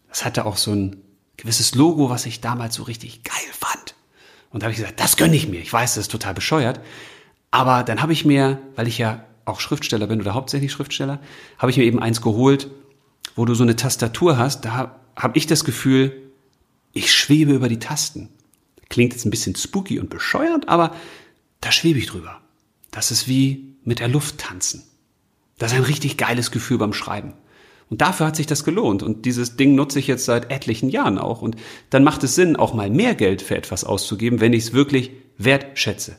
Das hatte auch so ein gewisses Logo, was ich damals so richtig geil fand. Und da habe ich gesagt, das gönne ich mir. Ich weiß, das ist total bescheuert. Aber dann habe ich mir, weil ich ja auch Schriftsteller bin oder hauptsächlich Schriftsteller, habe ich mir eben eins geholt, wo du so eine Tastatur hast, da habe ich das Gefühl, ich schwebe über die Tasten. Klingt jetzt ein bisschen spooky und bescheuert, aber da schwebe ich drüber. Das ist wie mit der Luft tanzen. Das ist ein richtig geiles Gefühl beim Schreiben. Und dafür hat sich das gelohnt. Und dieses Ding nutze ich jetzt seit etlichen Jahren auch. Und dann macht es Sinn, auch mal mehr Geld für etwas auszugeben, wenn ich es wirklich wertschätze.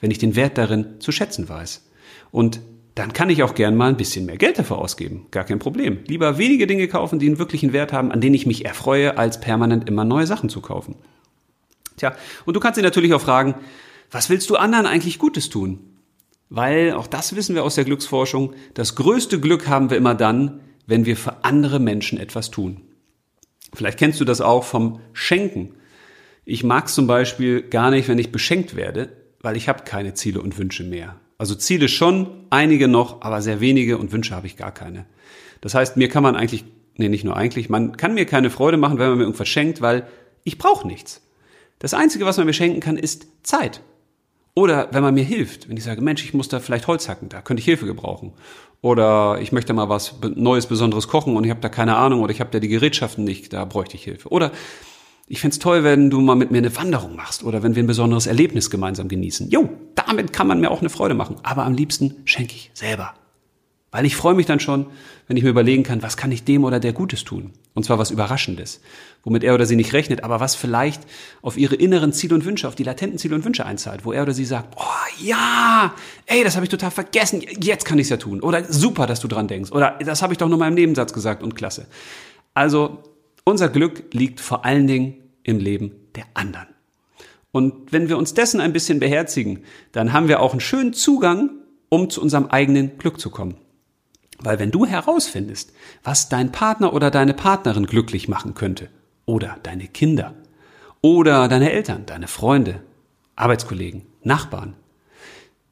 Wenn ich den Wert darin zu schätzen weiß. Und dann kann ich auch gern mal ein bisschen mehr Geld dafür ausgeben. Gar kein Problem. Lieber wenige Dinge kaufen, die einen wirklichen Wert haben, an denen ich mich erfreue, als permanent immer neue Sachen zu kaufen. Tja, und du kannst dich natürlich auch fragen, was willst du anderen eigentlich Gutes tun? Weil, auch das wissen wir aus der Glücksforschung, das größte Glück haben wir immer dann, wenn wir für andere Menschen etwas tun. Vielleicht kennst du das auch vom Schenken. Ich mag es zum Beispiel gar nicht, wenn ich beschenkt werde, weil ich habe keine Ziele und Wünsche mehr. Also Ziele schon, einige noch, aber sehr wenige und Wünsche habe ich gar keine. Das heißt, mir kann man eigentlich, nee, nicht nur eigentlich, man kann mir keine Freude machen, wenn man mir irgendwas schenkt, weil ich brauche nichts. Das Einzige, was man mir schenken kann, ist Zeit. Oder wenn man mir hilft, wenn ich sage, Mensch, ich muss da vielleicht Holz hacken, da könnte ich Hilfe gebrauchen. Oder ich möchte mal was Neues, Besonderes kochen und ich habe da keine Ahnung oder ich habe da die Gerätschaften nicht, da bräuchte ich Hilfe. Oder ich find's toll, wenn du mal mit mir eine Wanderung machst oder wenn wir ein besonderes Erlebnis gemeinsam genießen. Jo, damit kann man mir auch eine Freude machen. Aber am liebsten schenke ich selber. Weil ich freue mich dann schon, wenn ich mir überlegen kann, was kann ich dem oder der Gutes tun? Und zwar was Überraschendes, womit er oder sie nicht rechnet, aber was vielleicht auf ihre inneren Ziele und Wünsche, auf die latenten Ziele und Wünsche einzahlt, wo er oder sie sagt, oh ja, ey, das habe ich total vergessen, jetzt kann ich's ja tun. Oder super, dass du dran denkst. Oder das habe ich doch nur mal im Nebensatz gesagt und klasse. Also unser Glück liegt vor allen Dingen im Leben der anderen. Und wenn wir uns dessen ein bisschen beherzigen, dann haben wir auch einen schönen Zugang, um zu unserem eigenen Glück zu kommen. Weil wenn du herausfindest, was dein Partner oder deine Partnerin glücklich machen könnte, oder deine Kinder, oder deine Eltern, deine Freunde, Arbeitskollegen, Nachbarn,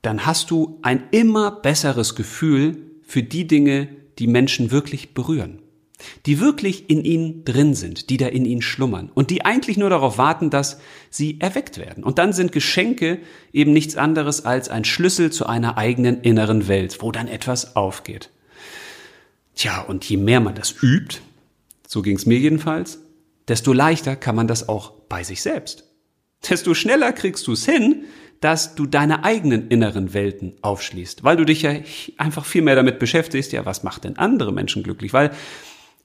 dann hast du ein immer besseres Gefühl für die Dinge, die Menschen wirklich berühren. Die wirklich in ihnen drin sind, die da in ihnen schlummern und die eigentlich nur darauf warten, dass sie erweckt werden. Und dann sind Geschenke eben nichts anderes als ein Schlüssel zu einer eigenen inneren Welt, wo dann etwas aufgeht. Tja, und je mehr man das übt, so ging es mir jedenfalls, desto leichter kann man das auch bei sich selbst. Desto schneller kriegst du es hin, dass du deine eigenen inneren Welten aufschließt, weil du dich ja einfach viel mehr damit beschäftigst, ja, was macht denn andere Menschen glücklich? Weil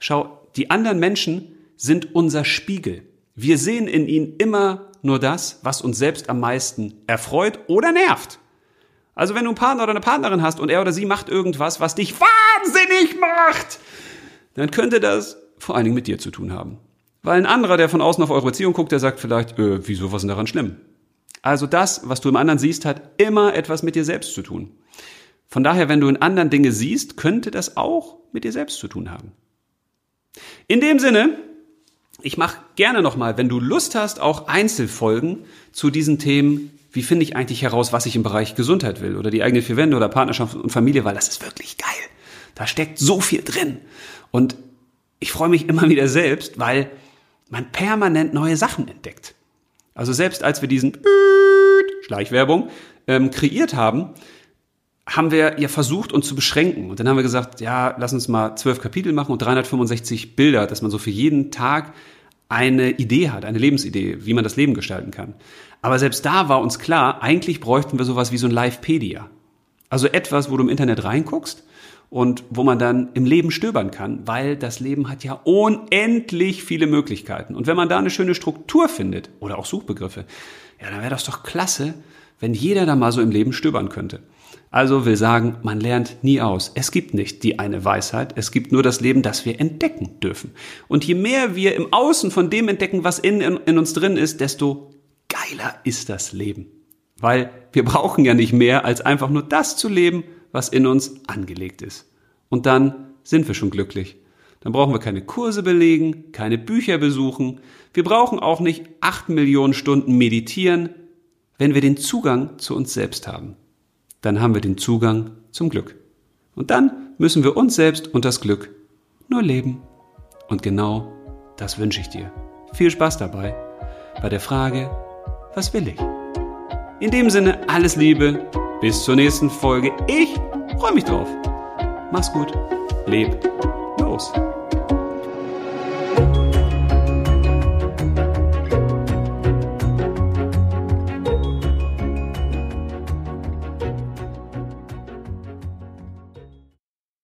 Schau, die anderen Menschen sind unser Spiegel. Wir sehen in ihnen immer nur das, was uns selbst am meisten erfreut oder nervt. Also wenn du einen Partner oder eine Partnerin hast und er oder sie macht irgendwas, was dich wahnsinnig macht, dann könnte das vor allen Dingen mit dir zu tun haben. Weil ein anderer, der von außen auf eure Beziehung guckt, der sagt vielleicht, äh, wieso, was ist denn daran schlimm? Also das, was du im anderen siehst, hat immer etwas mit dir selbst zu tun. Von daher, wenn du in anderen Dinge siehst, könnte das auch mit dir selbst zu tun haben. In dem Sinne, ich mache gerne nochmal, wenn du Lust hast, auch Einzelfolgen zu diesen Themen. Wie finde ich eigentlich heraus, was ich im Bereich Gesundheit will oder die eigene vier Wände oder Partnerschaft und Familie, weil das ist wirklich geil. Da steckt so viel drin. Und ich freue mich immer wieder selbst, weil man permanent neue Sachen entdeckt. Also selbst als wir diesen Schleichwerbung ähm, kreiert haben, haben wir ja versucht, uns zu beschränken. Und dann haben wir gesagt, ja, lass uns mal zwölf Kapitel machen und 365 Bilder, dass man so für jeden Tag eine Idee hat, eine Lebensidee, wie man das Leben gestalten kann. Aber selbst da war uns klar, eigentlich bräuchten wir sowas wie so ein Livepedia. Also etwas, wo du im Internet reinguckst und wo man dann im Leben stöbern kann, weil das Leben hat ja unendlich viele Möglichkeiten. Und wenn man da eine schöne Struktur findet oder auch Suchbegriffe, ja, dann wäre das doch klasse, wenn jeder da mal so im Leben stöbern könnte. Also will sagen, man lernt nie aus. Es gibt nicht die eine Weisheit, es gibt nur das Leben, das wir entdecken dürfen. Und je mehr wir im Außen von dem entdecken, was in, in, in uns drin ist, desto geiler ist das Leben. Weil wir brauchen ja nicht mehr, als einfach nur das zu leben, was in uns angelegt ist. Und dann sind wir schon glücklich. Dann brauchen wir keine Kurse belegen, keine Bücher besuchen. Wir brauchen auch nicht acht Millionen Stunden meditieren, wenn wir den Zugang zu uns selbst haben dann haben wir den Zugang zum Glück. Und dann müssen wir uns selbst und das Glück nur leben. Und genau das wünsche ich dir. Viel Spaß dabei bei der Frage, was will ich? In dem Sinne, alles Liebe, bis zur nächsten Folge. Ich freue mich drauf. Mach's gut, leb los.